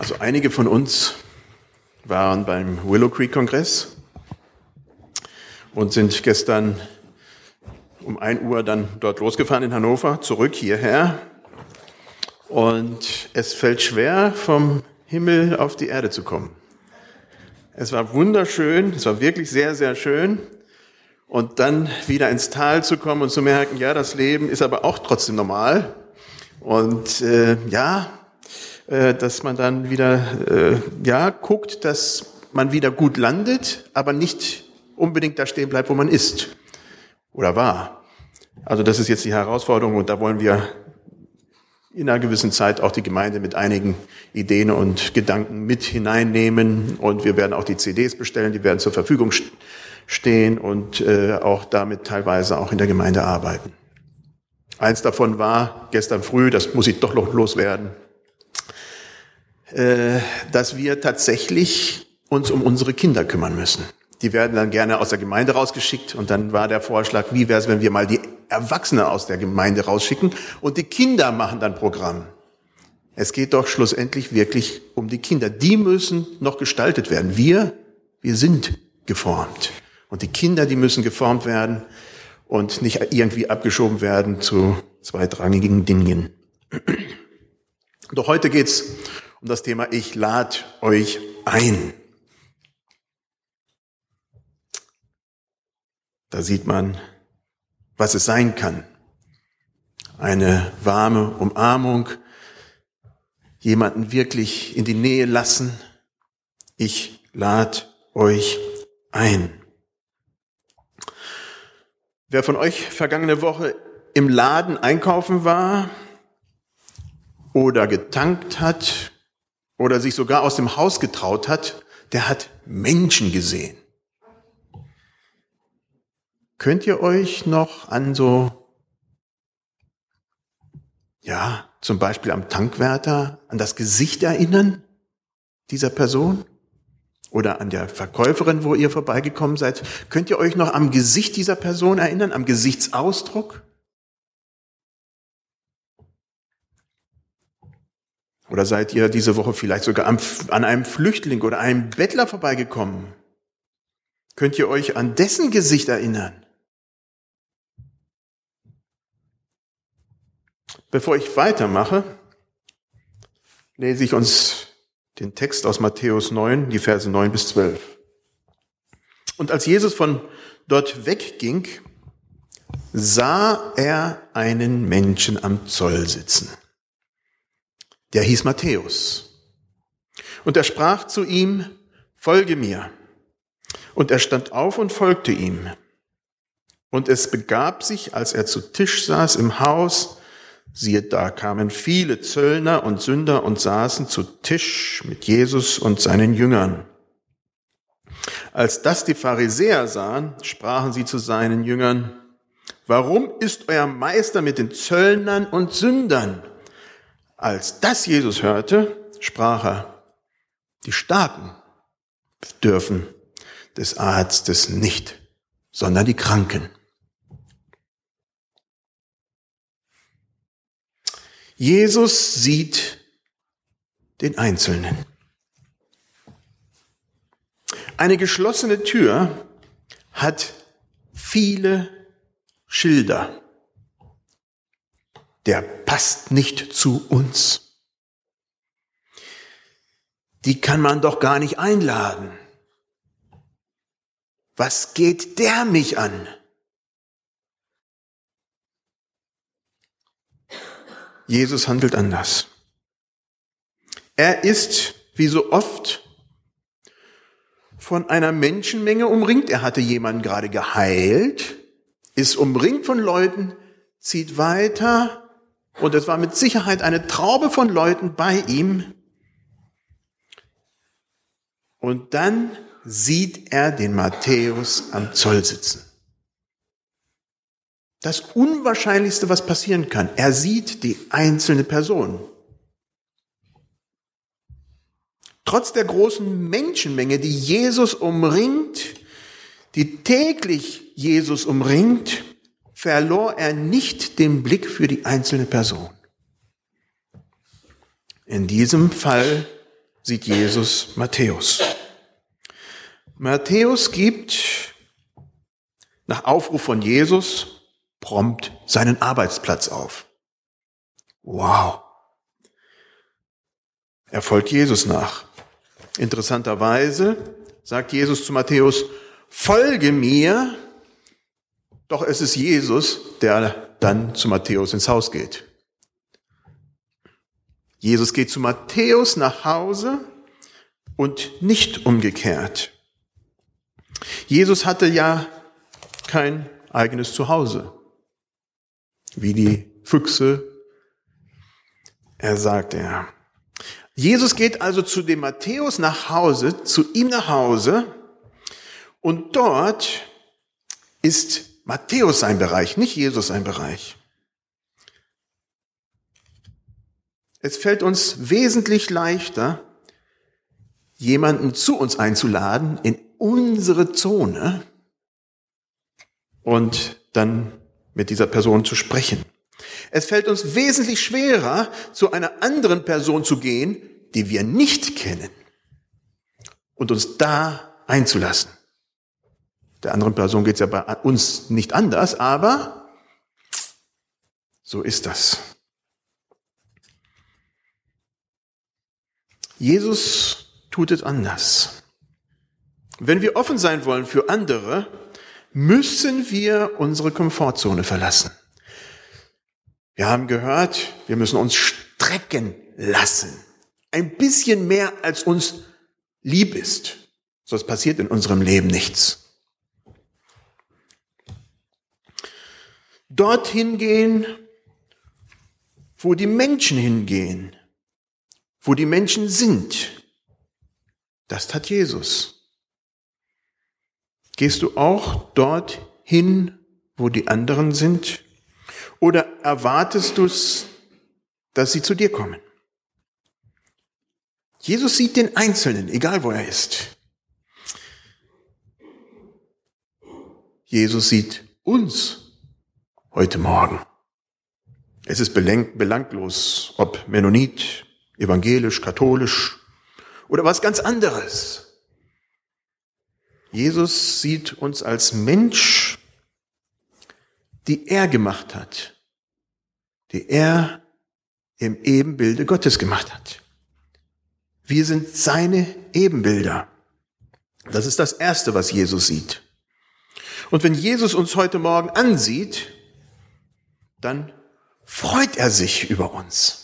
Also einige von uns waren beim Willow Creek Kongress und sind gestern um ein Uhr dann dort losgefahren in Hannover, zurück hierher. Und es fällt schwer, vom Himmel auf die Erde zu kommen. Es war wunderschön, es war wirklich sehr, sehr schön. Und dann wieder ins Tal zu kommen und zu merken, ja, das Leben ist aber auch trotzdem normal. Und äh, ja, dass man dann wieder äh, ja guckt, dass man wieder gut landet, aber nicht unbedingt da stehen bleibt, wo man ist oder war. Also das ist jetzt die Herausforderung und da wollen wir in einer gewissen Zeit auch die Gemeinde mit einigen Ideen und Gedanken mit hineinnehmen und wir werden auch die CDs bestellen, die werden zur Verfügung stehen und äh, auch damit teilweise auch in der Gemeinde arbeiten. Eins davon war gestern früh, das muss ich doch noch loswerden, äh, dass wir tatsächlich uns um unsere Kinder kümmern müssen. Die werden dann gerne aus der Gemeinde rausgeschickt und dann war der Vorschlag, wie wäre es, wenn wir mal die Erwachsene aus der Gemeinde rausschicken und die Kinder machen dann Programm. Es geht doch schlussendlich wirklich um die Kinder. Die müssen noch gestaltet werden. Wir, wir sind geformt. Und die Kinder, die müssen geformt werden und nicht irgendwie abgeschoben werden zu zweitrangigen Dingen. Doch heute geht's um das Thema Ich lade euch ein. Da sieht man, was es sein kann. Eine warme Umarmung, jemanden wirklich in die Nähe lassen. Ich lade euch ein. Wer von euch vergangene Woche im Laden einkaufen war oder getankt hat oder sich sogar aus dem Haus getraut hat, der hat Menschen gesehen. Könnt ihr euch noch an so, ja, zum Beispiel am Tankwärter, an das Gesicht erinnern dieser Person? Oder an der Verkäuferin, wo ihr vorbeigekommen seid? Könnt ihr euch noch am Gesicht dieser Person erinnern, am Gesichtsausdruck? Oder seid ihr diese Woche vielleicht sogar an einem Flüchtling oder einem Bettler vorbeigekommen? Könnt ihr euch an dessen Gesicht erinnern? Bevor ich weitermache, lese ich uns den Text aus Matthäus 9, die Verse 9 bis 12. Und als Jesus von dort wegging, sah er einen Menschen am Zoll sitzen der hieß Matthäus. Und er sprach zu ihm, folge mir. Und er stand auf und folgte ihm. Und es begab sich, als er zu Tisch saß im Haus, siehe, da kamen viele Zöllner und Sünder und saßen zu Tisch mit Jesus und seinen Jüngern. Als das die Pharisäer sahen, sprachen sie zu seinen Jüngern, warum ist euer Meister mit den Zöllnern und Sündern? Als das Jesus hörte, sprach er, die Starken dürfen des Arztes nicht, sondern die Kranken. Jesus sieht den Einzelnen. Eine geschlossene Tür hat viele Schilder der passt nicht zu uns. Die kann man doch gar nicht einladen. Was geht der mich an? Jesus handelt anders. Er ist, wie so oft, von einer Menschenmenge umringt. Er hatte jemanden gerade geheilt, ist umringt von Leuten, zieht weiter und es war mit Sicherheit eine Traube von Leuten bei ihm. Und dann sieht er den Matthäus am Zoll sitzen. Das Unwahrscheinlichste, was passieren kann. Er sieht die einzelne Person. Trotz der großen Menschenmenge, die Jesus umringt, die täglich Jesus umringt, verlor er nicht den Blick für die einzelne Person. In diesem Fall sieht Jesus Matthäus. Matthäus gibt nach Aufruf von Jesus prompt seinen Arbeitsplatz auf. Wow. Er folgt Jesus nach. Interessanterweise sagt Jesus zu Matthäus, folge mir, doch es ist Jesus, der dann zu Matthäus ins Haus geht. Jesus geht zu Matthäus nach Hause und nicht umgekehrt. Jesus hatte ja kein eigenes Zuhause, wie die Füchse. Er sagt er. Jesus geht also zu dem Matthäus nach Hause, zu ihm nach Hause, und dort ist Matthäus sein Bereich, nicht Jesus sein Bereich. Es fällt uns wesentlich leichter, jemanden zu uns einzuladen in unsere Zone und dann mit dieser Person zu sprechen. Es fällt uns wesentlich schwerer, zu einer anderen Person zu gehen, die wir nicht kennen und uns da einzulassen. Der anderen Person geht es ja bei uns nicht anders, aber so ist das. Jesus tut es anders. Wenn wir offen sein wollen für andere, müssen wir unsere Komfortzone verlassen. Wir haben gehört, wir müssen uns strecken lassen. Ein bisschen mehr als uns lieb ist. Sonst passiert in unserem Leben nichts. Dorthin gehen, wo die Menschen hingehen wo die Menschen sind. Das tat Jesus. Gehst du auch dorthin, wo die anderen sind? Oder erwartest du es, dass sie zu dir kommen? Jesus sieht den Einzelnen, egal wo er ist. Jesus sieht uns heute Morgen. Es ist belanglos, ob Mennonit, evangelisch, katholisch oder was ganz anderes. Jesus sieht uns als Mensch, die er gemacht hat, die er im Ebenbilde Gottes gemacht hat. Wir sind seine Ebenbilder. Das ist das Erste, was Jesus sieht. Und wenn Jesus uns heute Morgen ansieht, dann freut er sich über uns.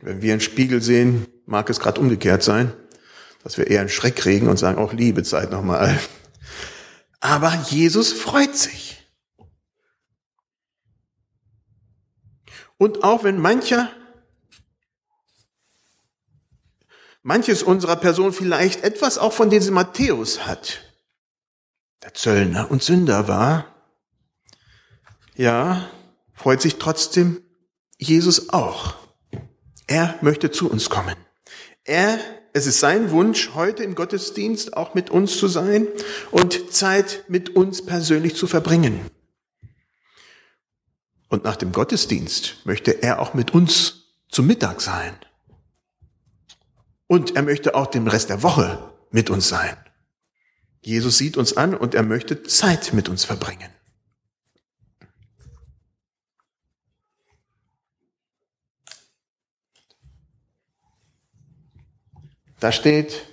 Wenn wir einen Spiegel sehen, mag es gerade umgekehrt sein, dass wir eher einen Schreck kriegen und sagen, auch Liebe Zeit nochmal. Aber Jesus freut sich. Und auch wenn mancher, manches unserer Person vielleicht etwas auch von diesem Matthäus hat, der Zöllner und Sünder war, ja, freut sich trotzdem Jesus auch. Er möchte zu uns kommen. Er, es ist sein Wunsch, heute im Gottesdienst auch mit uns zu sein und Zeit mit uns persönlich zu verbringen. Und nach dem Gottesdienst möchte er auch mit uns zum Mittag sein. Und er möchte auch den Rest der Woche mit uns sein. Jesus sieht uns an und er möchte Zeit mit uns verbringen. Da steht,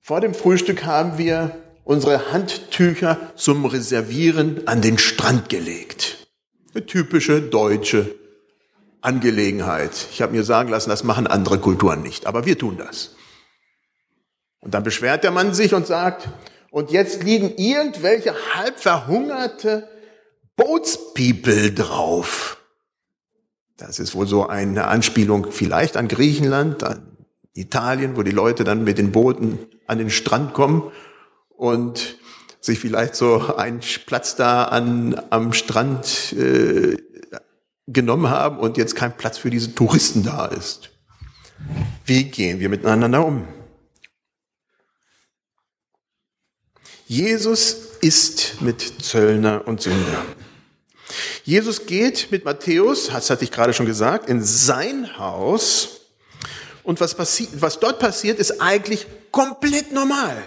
vor dem Frühstück haben wir unsere Handtücher zum Reservieren an den Strand gelegt. Eine typische deutsche Angelegenheit. Ich habe mir sagen lassen, das machen andere Kulturen nicht, aber wir tun das. Und dann beschwert der Mann sich und sagt, und jetzt liegen irgendwelche halb verhungerte Bootspeople drauf. Das ist wohl so eine Anspielung vielleicht an Griechenland, an Italien, wo die Leute dann mit den Booten an den Strand kommen und sich vielleicht so einen Platz da an, am Strand äh, genommen haben und jetzt kein Platz für diese Touristen da ist. Wie gehen wir miteinander um? Jesus ist mit Zöllner und Sünder. Jesus geht mit Matthäus, das hatte ich gerade schon gesagt, in sein Haus Und was, passiert, was dort passiert, ist eigentlich komplett normal.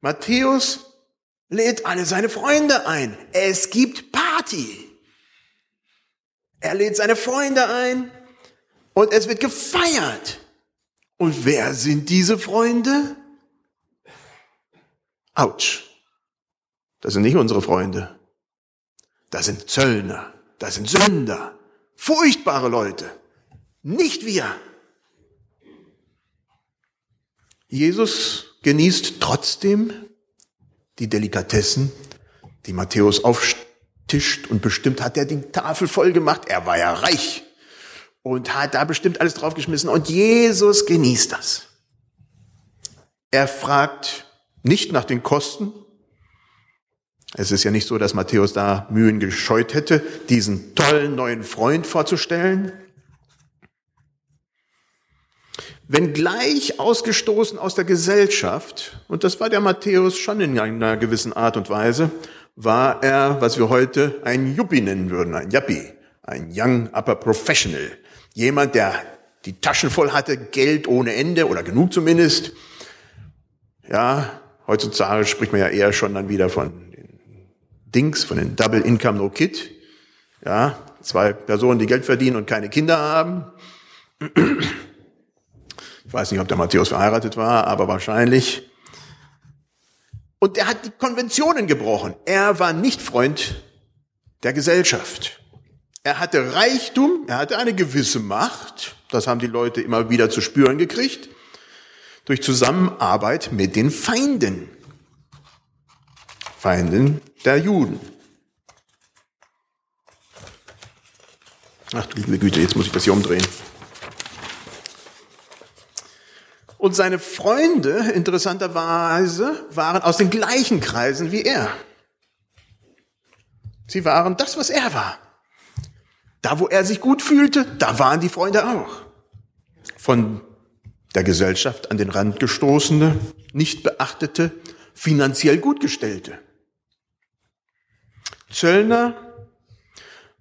Matthäus lädt alle seine Freunde ein. Es gibt Party. Er lädt seine Freunde ein und es wird gefeiert. Und wer sind diese Freunde? Autsch. Das sind nicht unsere Freunde. Das sind Zöllner. Das sind Sünder. Furchtbare Leute. Nicht wir. Jesus genießt trotzdem die Delikatessen, die Matthäus auftischt und bestimmt hat er die Tafel voll gemacht. Er war ja reich und hat da bestimmt alles draufgeschmissen und Jesus genießt das. Er fragt nicht nach den Kosten. Es ist ja nicht so, dass Matthäus da Mühen gescheut hätte, diesen tollen neuen Freund vorzustellen. Wenn gleich ausgestoßen aus der Gesellschaft, und das war der Matthäus schon in einer gewissen Art und Weise, war er, was wir heute ein Yuppie nennen würden, ein Yuppie, ein Young Upper Professional. Jemand, der die Taschen voll hatte, Geld ohne Ende oder genug zumindest. Ja, heutzutage spricht man ja eher schon dann wieder von den Dings, von den Double Income No Kid. Ja, zwei Personen, die Geld verdienen und keine Kinder haben. Ich weiß nicht, ob der Matthäus verheiratet war, aber wahrscheinlich. Und er hat die Konventionen gebrochen. Er war nicht Freund der Gesellschaft. Er hatte Reichtum, er hatte eine gewisse Macht, das haben die Leute immer wieder zu spüren gekriegt, durch Zusammenarbeit mit den Feinden. Feinden der Juden. Ach liebe Güte, jetzt muss ich das hier umdrehen. Und seine Freunde, interessanterweise, waren aus den gleichen Kreisen wie er. Sie waren das, was er war. Da, wo er sich gut fühlte, da waren die Freunde auch. Von der Gesellschaft an den Rand gestoßene, nicht beachtete, finanziell gutgestellte. Zöllner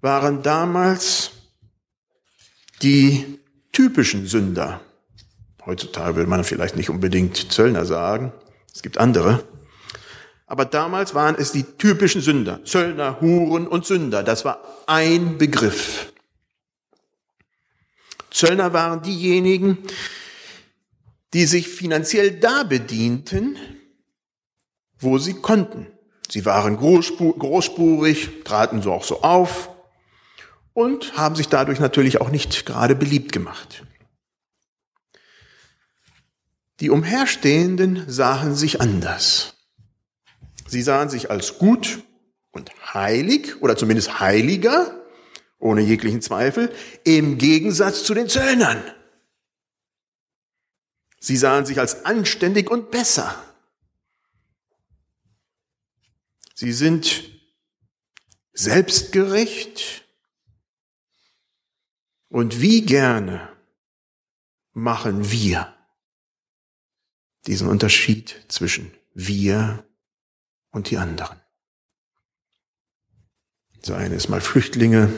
waren damals die typischen Sünder. Heutzutage will man vielleicht nicht unbedingt Zöllner sagen. Es gibt andere. Aber damals waren es die typischen Sünder. Zöllner, Huren und Sünder. Das war ein Begriff. Zöllner waren diejenigen, die sich finanziell da bedienten, wo sie konnten. Sie waren großspurig, traten so auch so auf und haben sich dadurch natürlich auch nicht gerade beliebt gemacht. Die Umherstehenden sahen sich anders. Sie sahen sich als gut und heilig oder zumindest heiliger, ohne jeglichen Zweifel, im Gegensatz zu den Zöllnern. Sie sahen sich als anständig und besser. Sie sind selbstgerecht und wie gerne machen wir diesen Unterschied zwischen wir und die anderen. Seien es mal Flüchtlinge,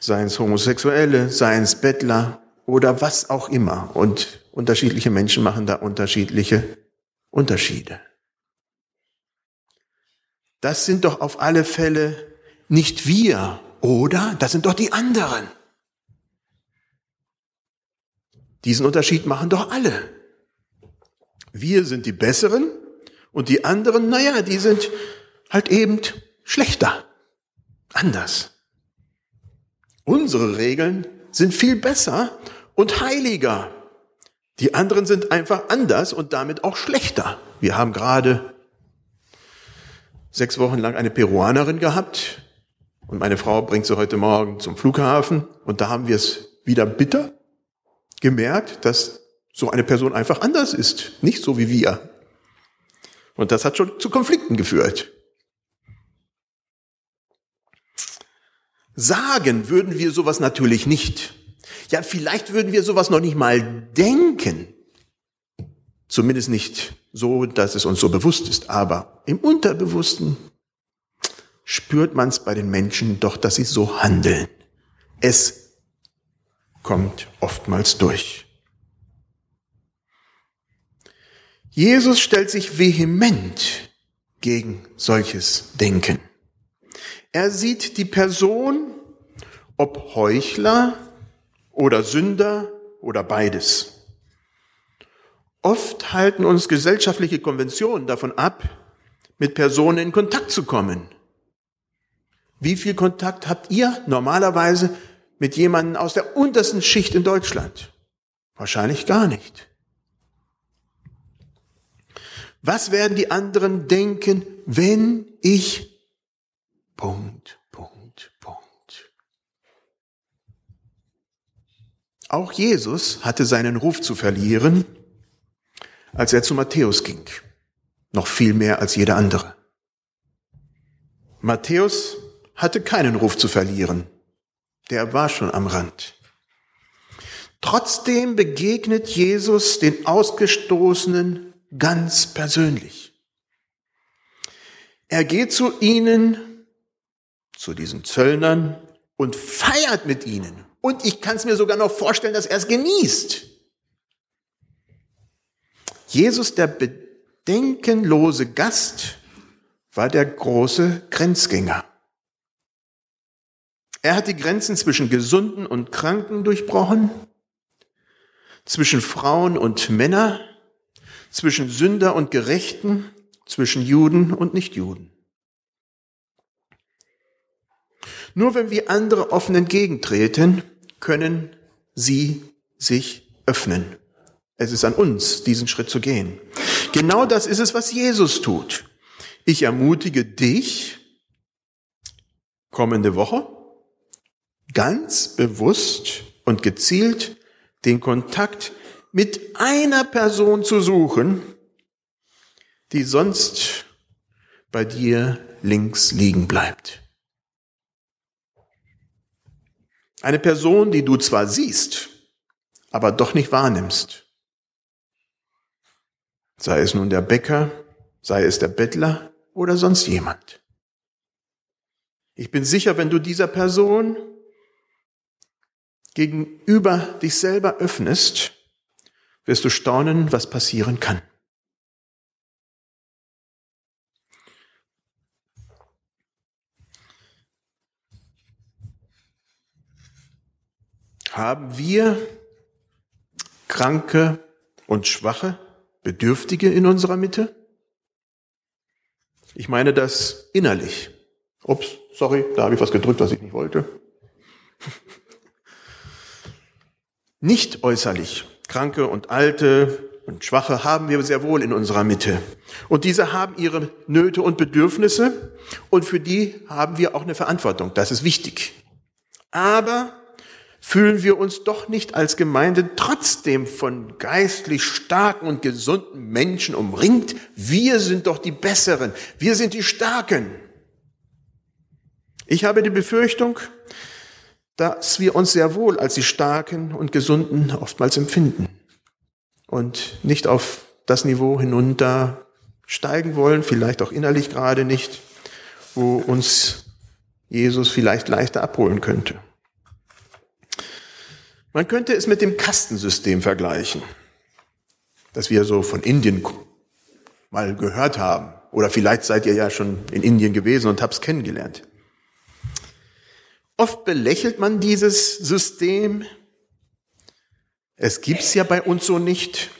seien es Homosexuelle, seien es Bettler oder was auch immer. Und unterschiedliche Menschen machen da unterschiedliche Unterschiede. Das sind doch auf alle Fälle nicht wir, oder? Das sind doch die anderen. Diesen Unterschied machen doch alle. Wir sind die Besseren und die anderen, naja, die sind halt eben schlechter, anders. Unsere Regeln sind viel besser und heiliger. Die anderen sind einfach anders und damit auch schlechter. Wir haben gerade sechs Wochen lang eine Peruanerin gehabt und meine Frau bringt sie heute Morgen zum Flughafen und da haben wir es wieder bitter gemerkt, dass so eine Person einfach anders ist, nicht so wie wir. Und das hat schon zu Konflikten geführt. Sagen würden wir sowas natürlich nicht. Ja, vielleicht würden wir sowas noch nicht mal denken. Zumindest nicht so, dass es uns so bewusst ist. Aber im Unterbewussten spürt man es bei den Menschen doch, dass sie so handeln. Es kommt oftmals durch. Jesus stellt sich vehement gegen solches Denken. Er sieht die Person, ob Heuchler oder Sünder oder beides. Oft halten uns gesellschaftliche Konventionen davon ab, mit Personen in Kontakt zu kommen. Wie viel Kontakt habt ihr normalerweise mit jemandem aus der untersten Schicht in Deutschland? Wahrscheinlich gar nicht. Was werden die anderen denken, wenn ich Punkt, Punkt, Punkt. Auch Jesus hatte seinen Ruf zu verlieren, als er zu Matthäus ging. Noch viel mehr als jeder andere. Matthäus hatte keinen Ruf zu verlieren. Der war schon am Rand. Trotzdem begegnet Jesus den Ausgestoßenen ganz persönlich. Er geht zu ihnen, zu diesen Zöllnern und feiert mit ihnen. Und ich kann es mir sogar noch vorstellen, dass er es genießt. Jesus, der bedenkenlose Gast, war der große Grenzgänger. Er hat die Grenzen zwischen Gesunden und Kranken durchbrochen, zwischen Frauen und Männer, zwischen Sünder und Gerechten, zwischen Juden und Nichtjuden. Nur wenn wir andere offen entgegentreten, können sie sich öffnen. Es ist an uns, diesen Schritt zu gehen. Genau das ist es, was Jesus tut. Ich ermutige dich, kommende Woche ganz bewusst und gezielt den Kontakt mit einer Person zu suchen, die sonst bei dir links liegen bleibt. Eine Person, die du zwar siehst, aber doch nicht wahrnimmst. Sei es nun der Bäcker, sei es der Bettler oder sonst jemand. Ich bin sicher, wenn du dieser Person gegenüber dich selber öffnest, wirst du staunen, was passieren kann. Haben wir Kranke und Schwache, Bedürftige in unserer Mitte? Ich meine das innerlich. Ups, sorry, da habe ich was gedrückt, was ich nicht wollte. Nicht äußerlich. Kranke und Alte und Schwache haben wir sehr wohl in unserer Mitte. Und diese haben ihre Nöte und Bedürfnisse und für die haben wir auch eine Verantwortung. Das ist wichtig. Aber fühlen wir uns doch nicht als Gemeinde trotzdem von geistlich starken und gesunden Menschen umringt? Wir sind doch die Besseren. Wir sind die Starken. Ich habe die Befürchtung, dass wir uns sehr wohl als die Starken und Gesunden oftmals empfinden und nicht auf das Niveau hinunter steigen wollen, vielleicht auch innerlich gerade nicht, wo uns Jesus vielleicht leichter abholen könnte. Man könnte es mit dem Kastensystem vergleichen, das wir so von Indien mal gehört haben. Oder vielleicht seid ihr ja schon in Indien gewesen und habt es kennengelernt. Oft belächelt man dieses System. Es gibt's ja bei uns so nicht.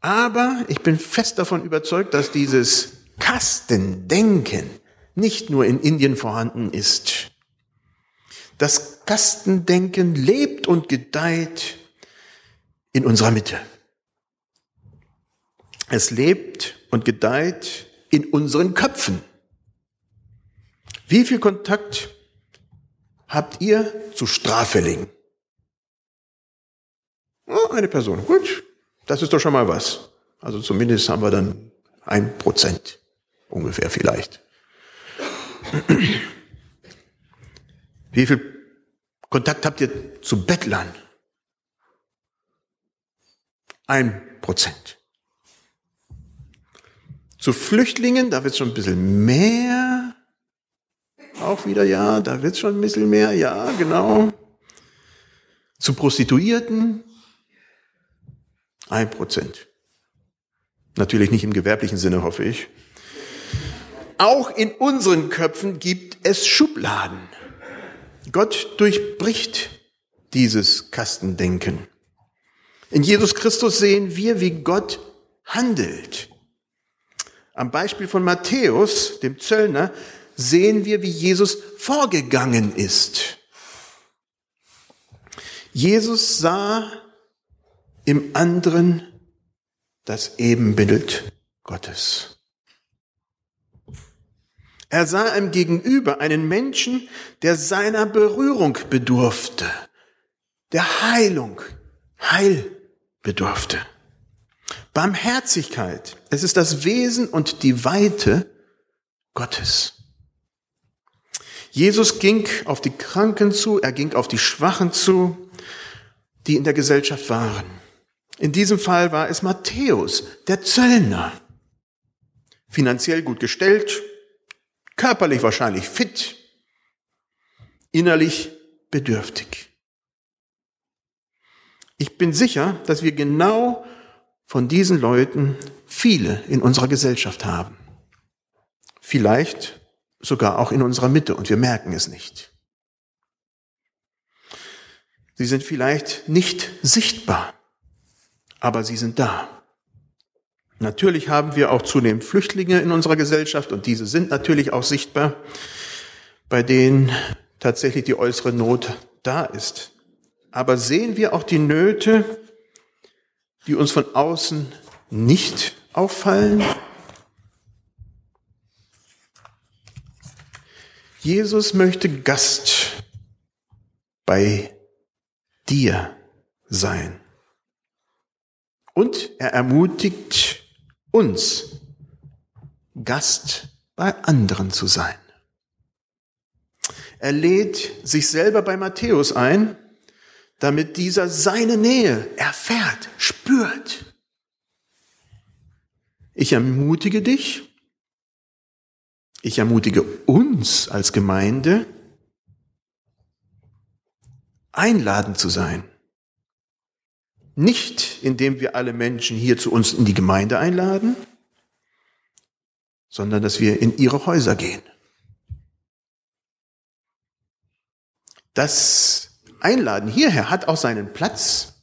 Aber ich bin fest davon überzeugt, dass dieses Kastendenken nicht nur in Indien vorhanden ist. Das Kastendenken lebt und gedeiht in unserer Mitte. Es lebt und gedeiht in unseren Köpfen. Wie viel Kontakt habt ihr zu Straffälligen? Oh, eine Person. Gut, das ist doch schon mal was. Also zumindest haben wir dann ein Prozent ungefähr vielleicht. Wie viel Kontakt habt ihr zu Bettlern? Ein Prozent. Zu Flüchtlingen, da wird es schon ein bisschen mehr auch wieder, ja, da wird's schon ein bisschen mehr, ja, genau. Zu Prostituierten, ein Prozent. Natürlich nicht im gewerblichen Sinne, hoffe ich. Auch in unseren Köpfen gibt es Schubladen. Gott durchbricht dieses Kastendenken. In Jesus Christus sehen wir, wie Gott handelt. Am Beispiel von Matthäus, dem Zöllner, sehen wir, wie Jesus vorgegangen ist. Jesus sah im anderen das Ebenbild Gottes. Er sah im Gegenüber einen Menschen, der seiner Berührung bedurfte, der Heilung, Heil bedurfte. Barmherzigkeit, es ist das Wesen und die Weite Gottes. Jesus ging auf die Kranken zu, er ging auf die Schwachen zu, die in der Gesellschaft waren. In diesem Fall war es Matthäus, der Zöllner. Finanziell gut gestellt, körperlich wahrscheinlich fit, innerlich bedürftig. Ich bin sicher, dass wir genau von diesen Leuten viele in unserer Gesellschaft haben. Vielleicht sogar auch in unserer Mitte und wir merken es nicht. Sie sind vielleicht nicht sichtbar aber sie sind da. Natürlich haben wir auch zunehmend Flüchtlinge in unserer Gesellschaft und diese sind natürlich auch sichtbar, bei denen tatsächlich die äußere Not da ist. Aber sehen wir auch die Nöte, die uns von außen nicht auffallen? Jesus möchte Gast bei dir sein. Und er ermutigt uns, Gast bei anderen zu sein. Er lädt sich selber bei Matthäus ein, damit dieser seine Nähe erfährt, spürt. Ich ermutige dich, ich ermutige uns als Gemeinde, einladen zu sein nicht, indem wir alle Menschen hier zu uns in die Gemeinde einladen, sondern dass wir in ihre Häuser gehen. Das Einladen hierher hat auch seinen Platz,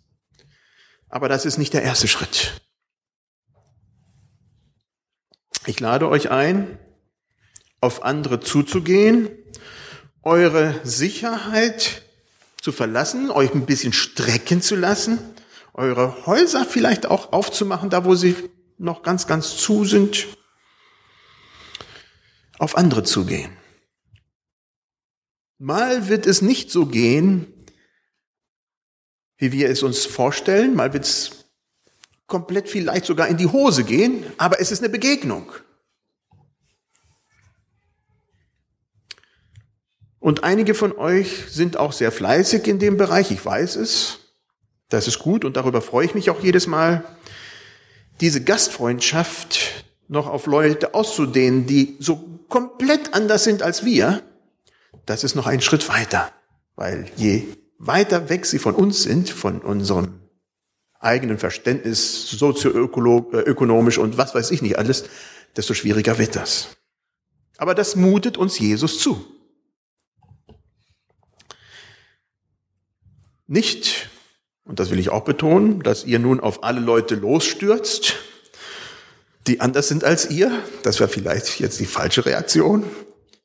aber das ist nicht der erste Schritt. Ich lade euch ein, auf andere zuzugehen, eure Sicherheit zu verlassen, euch ein bisschen strecken zu lassen eure Häuser vielleicht auch aufzumachen, da wo sie noch ganz, ganz zu sind, auf andere zugehen. Mal wird es nicht so gehen, wie wir es uns vorstellen, mal wird es komplett vielleicht sogar in die Hose gehen, aber es ist eine Begegnung. Und einige von euch sind auch sehr fleißig in dem Bereich, ich weiß es. Das ist gut und darüber freue ich mich auch jedes Mal, diese Gastfreundschaft noch auf Leute auszudehnen, die so komplett anders sind als wir. Das ist noch ein Schritt weiter, weil je weiter weg sie von uns sind, von unserem eigenen Verständnis, sozioökonomisch und was weiß ich nicht alles, desto schwieriger wird das. Aber das mutet uns Jesus zu. Nicht und das will ich auch betonen, dass ihr nun auf alle Leute losstürzt, die anders sind als ihr. Das wäre vielleicht jetzt die falsche Reaktion.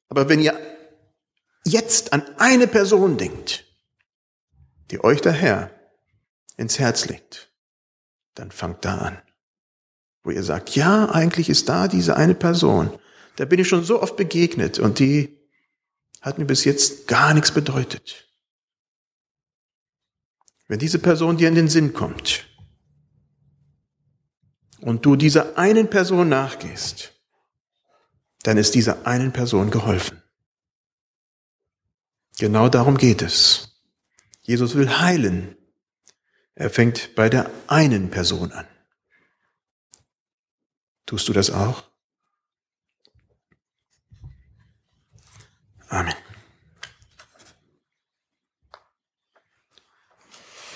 Aber wenn ihr jetzt an eine Person denkt, die euch der Herr ins Herz legt, dann fangt da an. Wo ihr sagt, ja, eigentlich ist da diese eine Person. Da bin ich schon so oft begegnet und die hat mir bis jetzt gar nichts bedeutet. Wenn diese Person dir in den Sinn kommt und du dieser einen Person nachgehst, dann ist dieser einen Person geholfen. Genau darum geht es. Jesus will heilen. Er fängt bei der einen Person an. Tust du das auch? Amen.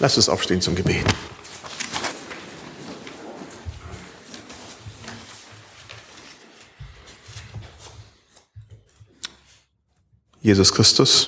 Lass uns aufstehen zum Gebet. Jesus Christus,